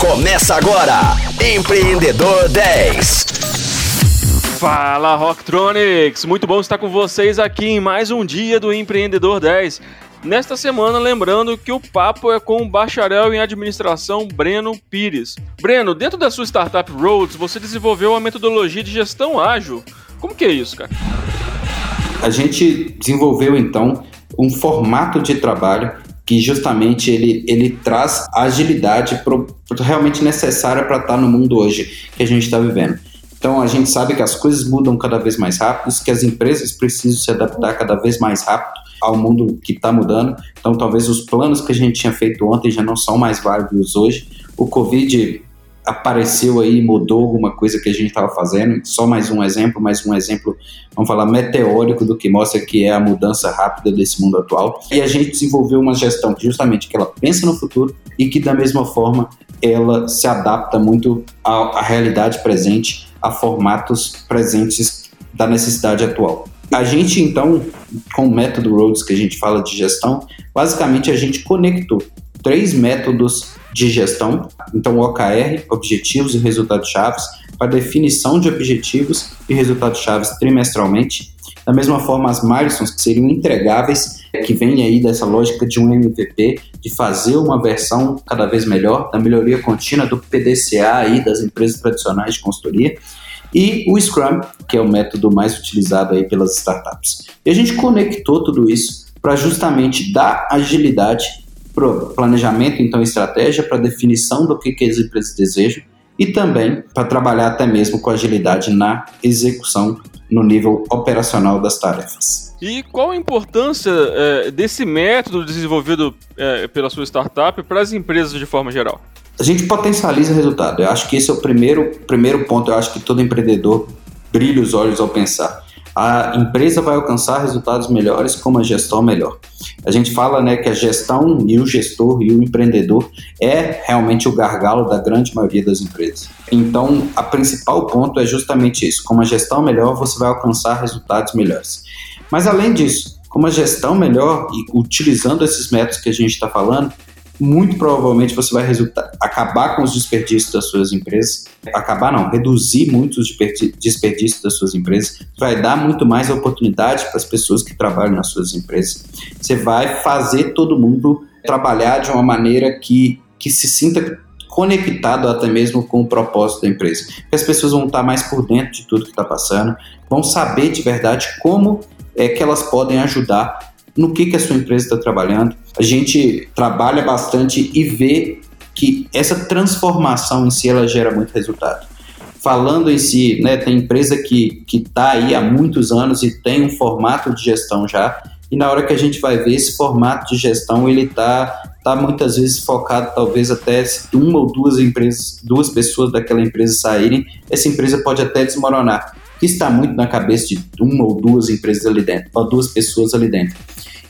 Começa agora, Empreendedor 10. Fala Rocktronics! Muito bom estar com vocês aqui em mais um dia do Empreendedor 10. Nesta semana, lembrando que o papo é com o bacharel em administração Breno Pires. Breno, dentro da sua startup Roads, você desenvolveu a metodologia de gestão ágil. Como que é isso, cara? A gente desenvolveu então um formato de trabalho que justamente ele, ele traz agilidade pro, pro realmente necessária para estar tá no mundo hoje que a gente está vivendo. Então a gente sabe que as coisas mudam cada vez mais rápido, que as empresas precisam se adaptar cada vez mais rápido ao mundo que está mudando. Então talvez os planos que a gente tinha feito ontem já não são mais válidos hoje. O Covid apareceu aí, mudou alguma coisa que a gente estava fazendo. Só mais um exemplo, mais um exemplo, vamos falar, meteórico do que mostra que é a mudança rápida desse mundo atual. E a gente desenvolveu uma gestão justamente que ela pensa no futuro e que da mesma forma ela se adapta muito à, à realidade presente, a formatos presentes da necessidade atual. A gente, então, com o método Rhodes que a gente fala de gestão, basicamente a gente conectou três métodos de gestão, então OKR, Objetivos e Resultados Chaves, para definição de objetivos e resultados chaves trimestralmente. Da mesma forma, as milestones, que seriam entregáveis, que vem aí dessa lógica de um MVP, de fazer uma versão cada vez melhor, da melhoria contínua do PDCA aí das empresas tradicionais de consultoria. E o Scrum, que é o método mais utilizado aí pelas startups. E a gente conectou tudo isso para justamente dar agilidade planejamento, então estratégia para definição do que, que as empresas desejam e também para trabalhar até mesmo com agilidade na execução no nível operacional das tarefas. E qual a importância é, desse método desenvolvido é, pela sua startup para as empresas de forma geral? A gente potencializa o resultado. Eu acho que esse é o primeiro, primeiro ponto. Eu acho que todo empreendedor brilha os olhos ao pensar a empresa vai alcançar resultados melhores com uma gestão melhor. A gente fala né, que a gestão e o gestor e o empreendedor é realmente o gargalo da grande maioria das empresas. Então, a principal ponto é justamente isso: com uma gestão melhor, você vai alcançar resultados melhores. Mas além disso, com uma gestão melhor e utilizando esses métodos que a gente está falando, muito provavelmente você vai resultar, acabar com os desperdícios das suas empresas, acabar não, reduzir muito os desperdícios das suas empresas, vai dar muito mais oportunidade para as pessoas que trabalham nas suas empresas. Você vai fazer todo mundo trabalhar de uma maneira que, que se sinta conectado até mesmo com o propósito da empresa. Porque as pessoas vão estar mais por dentro de tudo que está passando, vão saber de verdade como é que elas podem ajudar no que, que a sua empresa está trabalhando. A gente trabalha bastante e vê que essa transformação em si ela gera muito resultado. Falando em si, né, tem empresa que está aí há muitos anos e tem um formato de gestão já, e na hora que a gente vai ver esse formato de gestão, ele está tá muitas vezes focado, talvez até se uma ou duas empresas, duas pessoas daquela empresa saírem, essa empresa pode até desmoronar. Que está muito na cabeça de uma ou duas empresas ali dentro, ou duas pessoas ali dentro.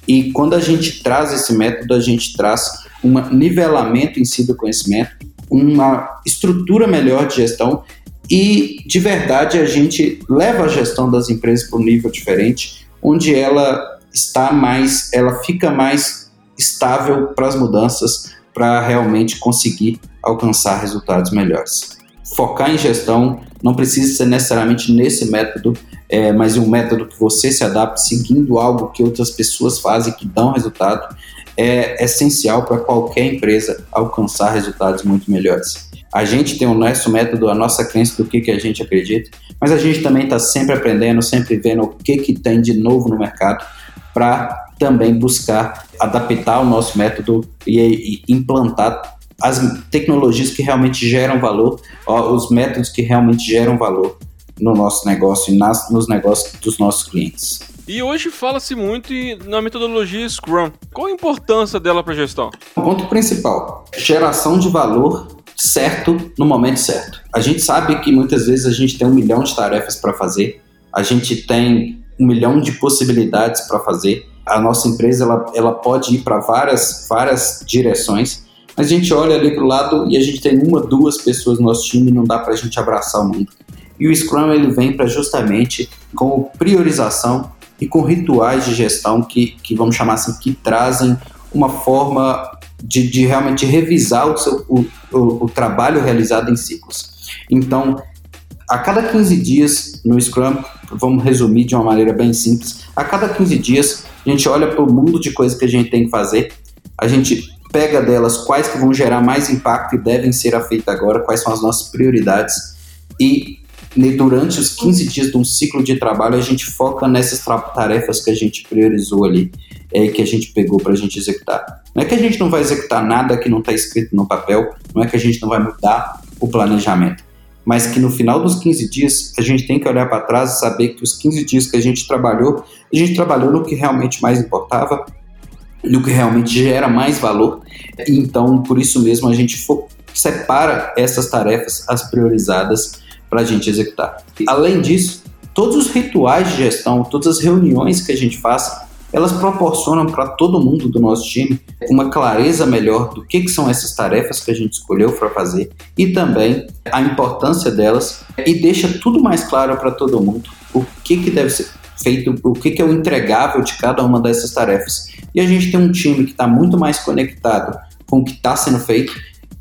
E quando a gente traz esse método, a gente traz um nivelamento em si do conhecimento, uma estrutura melhor de gestão e, de verdade, a gente leva a gestão das empresas para um nível diferente, onde ela está mais, ela fica mais estável para as mudanças, para realmente conseguir alcançar resultados melhores. Focar em gestão não precisa ser necessariamente nesse método, é, mas um método que você se adapte seguindo algo que outras pessoas fazem que dão resultado é essencial para qualquer empresa alcançar resultados muito melhores. A gente tem o nosso método, a nossa crença do que, que a gente acredita, mas a gente também está sempre aprendendo, sempre vendo o que, que tem de novo no mercado para também buscar adaptar o nosso método e, e implantar as tecnologias que realmente geram valor, os métodos que realmente geram valor no nosso negócio e nas, nos negócios dos nossos clientes. E hoje fala-se muito na metodologia Scrum. Qual a importância dela para a gestão? O ponto principal: geração de valor certo no momento certo. A gente sabe que muitas vezes a gente tem um milhão de tarefas para fazer, a gente tem um milhão de possibilidades para fazer. A nossa empresa ela, ela pode ir para várias, várias direções. A gente olha ali para o lado e a gente tem uma, duas pessoas no nosso time e não dá para a gente abraçar o mundo. E o Scrum ele vem para justamente com priorização e com rituais de gestão que, que vamos chamar assim, que trazem uma forma de, de realmente revisar o, seu, o, o, o trabalho realizado em ciclos. Então, a cada 15 dias no Scrum, vamos resumir de uma maneira bem simples, a cada 15 dias a gente olha para o mundo de coisas que a gente tem que fazer, a gente pega delas quais que vão gerar mais impacto e devem ser feitas agora, quais são as nossas prioridades e durante os 15 dias de um ciclo de trabalho a gente foca nessas tarefas que a gente priorizou ali, é, que a gente pegou para a gente executar. Não é que a gente não vai executar nada que não está escrito no papel, não é que a gente não vai mudar o planejamento, mas que no final dos 15 dias a gente tem que olhar para trás e saber que os 15 dias que a gente trabalhou, a gente trabalhou no que realmente mais importava, no que realmente gera mais valor. Então, por isso mesmo, a gente separa essas tarefas, as priorizadas, para a gente executar. Além disso, todos os rituais de gestão, todas as reuniões que a gente faz, elas proporcionam para todo mundo do nosso time uma clareza melhor do que, que são essas tarefas que a gente escolheu para fazer e também a importância delas e deixa tudo mais claro para todo mundo o que, que deve ser feito, o que, que é o entregável de cada uma dessas tarefas. E a gente tem um time que está muito mais conectado com o que está sendo feito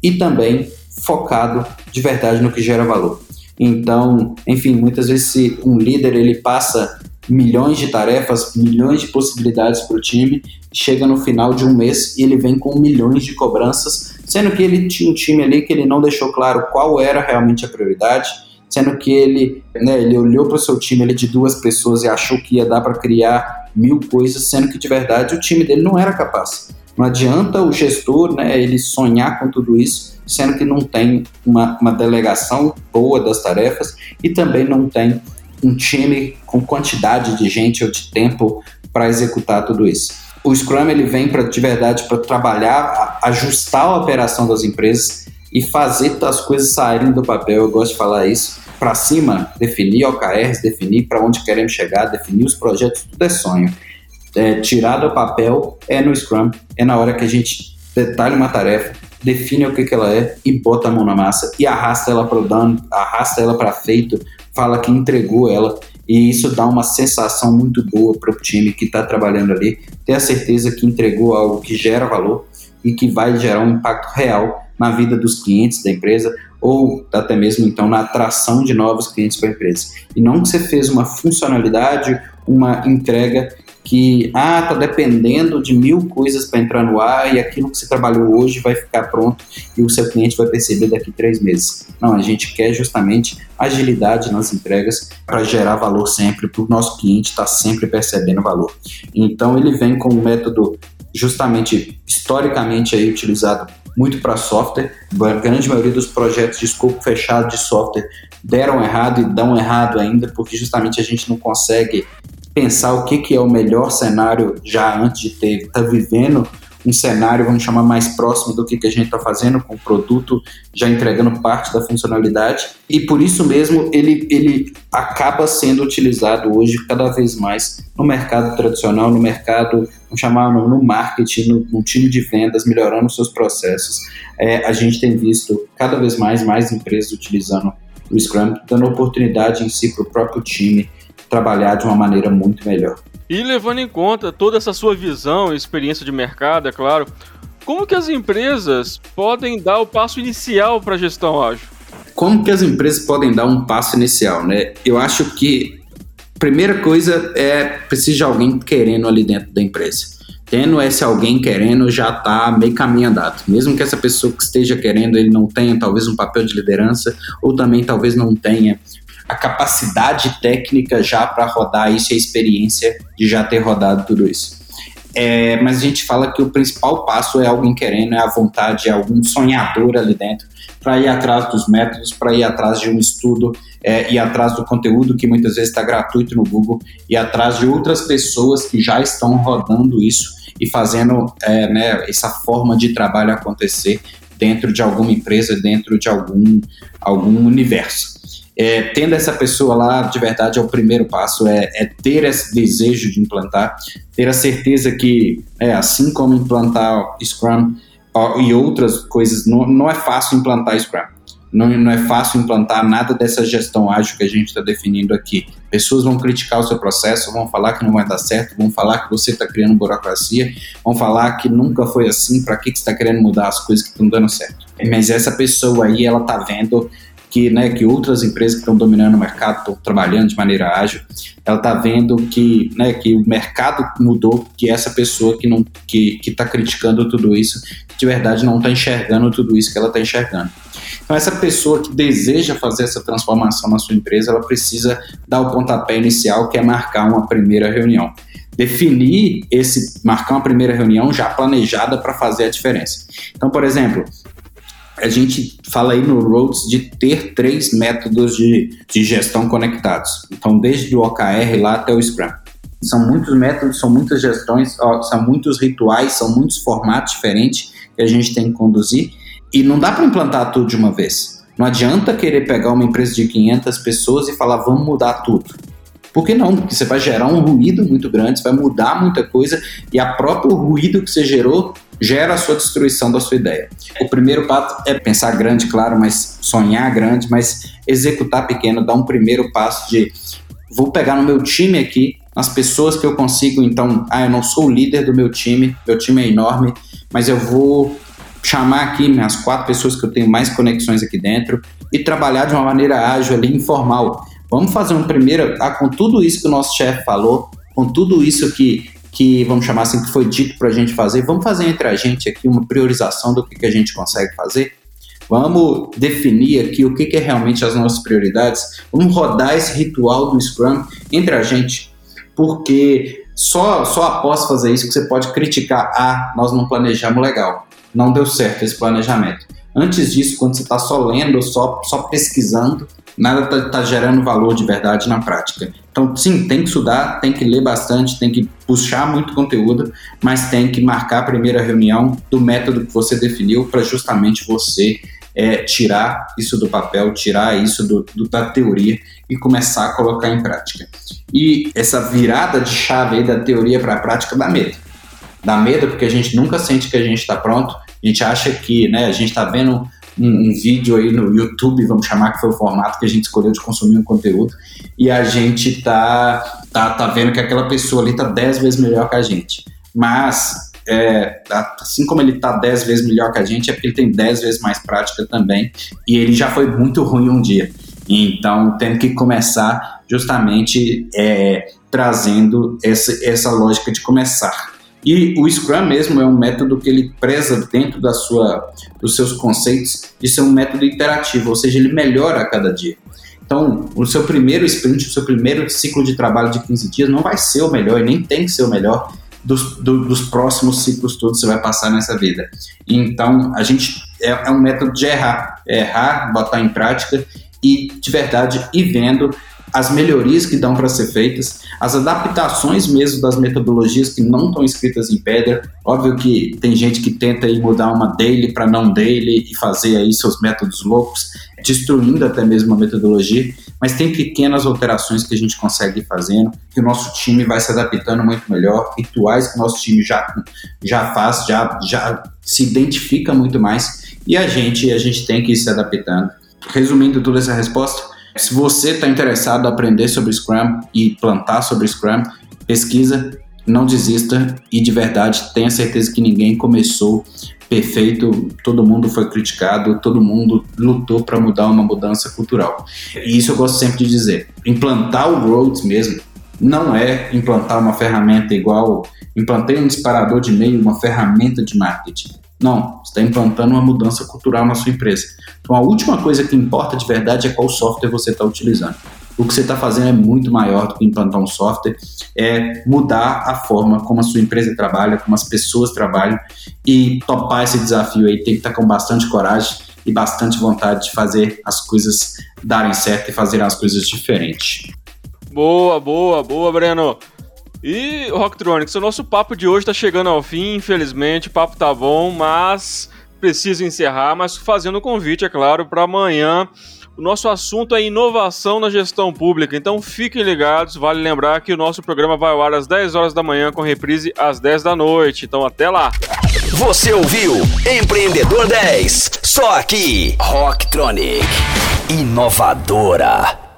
e também focado de verdade no que gera valor. Então, enfim, muitas vezes se um líder ele passa milhões de tarefas, milhões de possibilidades para o time, chega no final de um mês e ele vem com milhões de cobranças, sendo que ele tinha um time ali que ele não deixou claro qual era realmente a prioridade, sendo que ele, né, ele olhou para o seu time ele de duas pessoas e achou que ia dar para criar mil coisas, sendo que de verdade o time dele não era capaz. Não adianta o gestor, né, ele sonhar com tudo isso, sendo que não tem uma, uma delegação boa das tarefas e também não tem um time com quantidade de gente ou de tempo para executar tudo isso. O Scrum ele vem para de verdade para trabalhar, ajustar a operação das empresas e fazer as coisas saírem do papel. Eu gosto de falar isso. Para cima, definir OKRs, definir para onde queremos chegar, definir os projetos, tudo é sonho. É, tirar do papel é no Scrum, é na hora que a gente detalha uma tarefa, define o que, que ela é e bota a mão na massa e arrasta ela para o dano, arrasta ela para feito, fala que entregou ela e isso dá uma sensação muito boa para o time que está trabalhando ali, ter a certeza que entregou algo que gera valor e que vai gerar um impacto real na vida dos clientes da empresa ou até mesmo então na atração de novos clientes para a empresa. E não que você fez uma funcionalidade, uma entrega que ah tá dependendo de mil coisas para entrar no ar e aquilo que você trabalhou hoje vai ficar pronto e o seu cliente vai perceber daqui três meses. Não, a gente quer justamente agilidade nas entregas para gerar valor sempre, para o nosso cliente estar tá sempre percebendo valor. Então ele vem com um método justamente historicamente aí utilizado muito para software. A grande maioria dos projetos de escopo fechado de software deram errado e dão errado ainda, porque justamente a gente não consegue pensar o que, que é o melhor cenário já antes de ter, tá vivendo um cenário, vamos chamar, mais próximo do que, que a gente está fazendo com o produto, já entregando parte da funcionalidade. E por isso mesmo ele, ele acaba sendo utilizado hoje cada vez mais no mercado tradicional, no mercado, vamos chamar, no, no marketing, no, no, time de vendas, melhorando seus processos. É, a gente tem visto cada vez mais, mais empresas utilizando o Scrum, dando oportunidade em si para o próprio time trabalhar de uma maneira muito melhor. E levando em conta toda essa sua visão e experiência de mercado, é claro, como que as empresas podem dar o passo inicial para a gestão ágil? Como que as empresas podem dar um passo inicial, né? Eu acho que primeira coisa é precisa de alguém querendo ali dentro da empresa. Tendo esse alguém querendo já está meio caminho andado. Mesmo que essa pessoa que esteja querendo ele não tenha talvez um papel de liderança ou também talvez não tenha a capacidade técnica já para rodar isso e a experiência de já ter rodado tudo isso. É, mas a gente fala que o principal passo é alguém querendo, é a vontade, é algum sonhador ali dentro para ir atrás dos métodos, para ir atrás de um estudo, é, atrás do conteúdo que muitas vezes está gratuito no Google, e atrás de outras pessoas que já estão rodando isso e fazendo é, né, essa forma de trabalho acontecer dentro de alguma empresa, dentro de algum, algum universo é, tendo essa pessoa lá, de verdade, é o primeiro passo, é, é, ter esse desejo de implantar, ter a certeza que, é, assim como implantar Scrum e outras coisas, não, não é fácil implantar Scrum. não, não é fácil implantar nada dessa gestão ágil que a gente está definindo aqui. Pessoas vão criticar o seu processo, vão falar que não vai dar certo, vão falar que você está criando burocracia, vão falar que nunca foi assim, para que, que você está querendo mudar as coisas que estão dando certo. Mas essa pessoa aí, ela está vendo que, né, que outras empresas que estão dominando o mercado estão trabalhando de maneira ágil, ela está vendo que, né, que o mercado mudou, que essa pessoa que que está criticando tudo isso, de verdade não está enxergando tudo isso que ela está enxergando. Então, essa pessoa que deseja fazer essa transformação na sua empresa, ela precisa dar o pontapé inicial, que é marcar uma primeira reunião. Definir esse, marcar uma primeira reunião já planejada para fazer a diferença. Então, por exemplo, a gente fala aí no Roads de ter três métodos de, de gestão conectados. Então, desde o OKR lá até o Scrum. São muitos métodos, são muitas gestões, são muitos rituais, são muitos formatos diferentes que a gente tem que conduzir. E não dá para implantar tudo de uma vez. Não adianta querer pegar uma empresa de 500 pessoas e falar, vamos mudar tudo. Por que não? Porque você vai gerar um ruído muito grande, você vai mudar muita coisa e a próprio ruído que você gerou gera a sua destruição da sua ideia. O primeiro passo é pensar grande, claro, mas sonhar grande, mas executar pequeno, dar um primeiro passo de vou pegar no meu time aqui as pessoas que eu consigo, então, ah, eu não sou o líder do meu time, meu time é enorme, mas eu vou chamar aqui minhas quatro pessoas que eu tenho mais conexões aqui dentro e trabalhar de uma maneira ágil ali, informal. Vamos fazer um primeiro, ah, com tudo isso que o nosso chefe falou, com tudo isso que que, vamos chamar assim, que foi dito para a gente fazer, vamos fazer entre a gente aqui uma priorização do que, que a gente consegue fazer. Vamos definir aqui o que, que é realmente as nossas prioridades. Vamos rodar esse ritual do Scrum entre a gente, porque só, só após fazer isso que você pode criticar. Ah, nós não planejamos legal, não deu certo esse planejamento. Antes disso, quando você está só lendo, só, só pesquisando, nada está tá gerando valor de verdade na prática. Então, sim, tem que estudar, tem que ler bastante, tem que puxar muito conteúdo, mas tem que marcar a primeira reunião do método que você definiu para justamente você é, tirar isso do papel, tirar isso do, do, da teoria e começar a colocar em prática. E essa virada de chave aí da teoria para a prática dá medo. Dá medo porque a gente nunca sente que a gente está pronto, a gente acha que né, a gente está vendo um, um, vídeo aí no YouTube, vamos chamar que foi o formato que a gente escolheu de consumir um conteúdo, e a gente tá, tá, tá vendo que aquela pessoa ali tá 10 vezes melhor que a gente. Mas, é, assim como ele tá 10 vezes melhor que a gente, é porque ele tem 10 vezes mais prática também, e ele já foi muito ruim um dia. Então, tem que começar justamente é, trazendo essa, essa lógica de começar. E o Scrum mesmo é um método que ele preza dentro da sua, dos seus conceitos de ser um método interativo, ou seja, ele melhora a cada dia. Então, o seu primeiro sprint, o seu primeiro ciclo de trabalho de 15 dias não vai ser o melhor e nem tem que ser o melhor dos, do, dos próximos ciclos todos que você vai passar nessa vida. Então, a gente é, é um método de errar, é errar, botar em prática e de verdade ir vendo as melhorias que dão para ser feitas, as adaptações mesmo das metodologias que não estão escritas em pedra. Óbvio que tem gente que tenta mudar uma daily para não daily e fazer aí seus métodos loucos, destruindo até mesmo a metodologia, mas tem pequenas alterações que a gente consegue ir fazendo, que o nosso time vai se adaptando muito melhor, rituais que o nosso time já, já faz, já, já se identifica muito mais, e a gente, a gente tem que ir se adaptando. Resumindo toda essa resposta, se você está interessado em aprender sobre Scrum e plantar sobre Scrum, pesquisa, não desista e de verdade tenha certeza que ninguém começou perfeito, todo mundo foi criticado, todo mundo lutou para mudar uma mudança cultural. E isso eu gosto sempre de dizer. Implantar o Roads mesmo não é implantar uma ferramenta igual implantei um disparador de e-mail, uma ferramenta de marketing. Não, você está implantando uma mudança cultural na sua empresa. Então a última coisa que importa de verdade é qual software você está utilizando. O que você está fazendo é muito maior do que implantar um software, é mudar a forma como a sua empresa trabalha, como as pessoas trabalham e topar esse desafio aí. Tem que estar tá com bastante coragem e bastante vontade de fazer as coisas darem certo e fazer as coisas diferentes. Boa, boa, boa, Breno. E, Rocktronics, o nosso papo de hoje está chegando ao fim, infelizmente, o papo tá bom, mas preciso encerrar, mas fazendo o convite, é claro, para amanhã O nosso assunto é inovação na gestão pública, então fiquem ligados. Vale lembrar que o nosso programa vai ao ar às 10 horas da manhã, com reprise às 10 da noite. Então até lá! Você ouviu Empreendedor 10, só aqui, Rocktronic, inovadora.